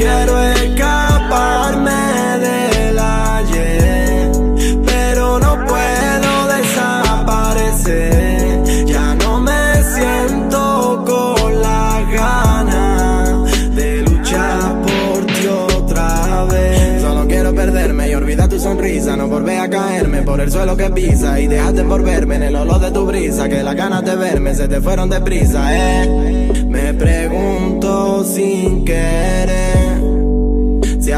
Quiero escaparme del ayer, pero no puedo desaparecer. Ya no me siento con la gana de luchar por ti otra vez. Solo quiero perderme y olvidar tu sonrisa, no volver a caerme por el suelo que pisa y dejaste envolverme en el olor de tu brisa, que las ganas de verme se te fueron deprisa, eh. Me pregunto sin querer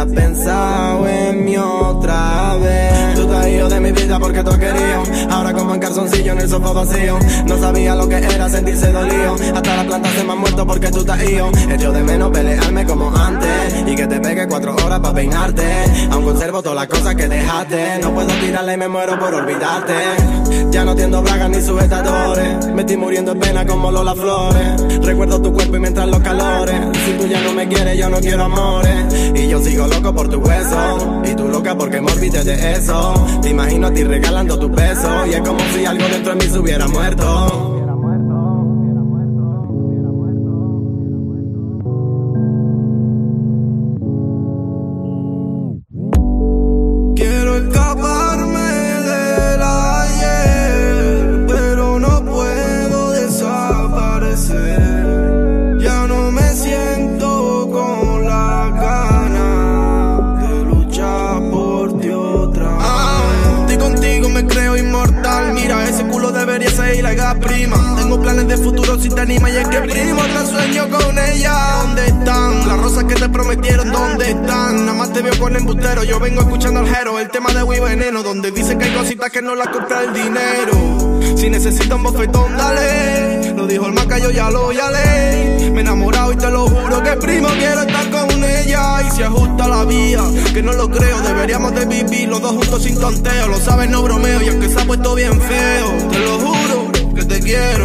has pensado en mí otra vez. Tú te has ido de mi vida porque tú has. Ahora como en calzoncillo en el sofá vacío. No sabía lo que era sentirse dolido. Hasta la planta se me ha muerto porque tú te has ido. Hecho de menos pelearme como antes. Y que te pegue cuatro horas para peinarte. Aún conservo todas las cosas que dejaste. No puedo tirarla y me muero por olvidarte. Ya no tiendo bragas ni sujetadores. Me estoy muriendo en pena como Lola Flores. Recuerdo tu cuerpo yo no quiero amores. Y yo sigo loco por tu hueso. Y tú loca porque me olvidé de eso. Te imagino a ti regalando tu peso. Y es como si algo dentro de mí se hubiera muerto. Inmortal. Mira, ese culo debería ser la prima. Tengo planes de futuro si te anima y es que primo, te sueño con ella. ¿Dónde están? Las rosas que te prometieron, ¿dónde están? Nada más te veo con embustero, yo vengo escuchando al jero. El tema de Wii Veneno, donde dice que hay cositas que no las compra el dinero. Si necesitas un bofetón, dale. Lo dijo el maca, yo ya lo ya le. Me he enamorado y te lo juro que primo quiero estar Y se ajusta la vía, que no lo creo. Deberíamos de vivir los dos juntos sin tonteo. Lo sabes, no bromeo. Y aunque se ha puesto bien feo, te lo juro que te quiero.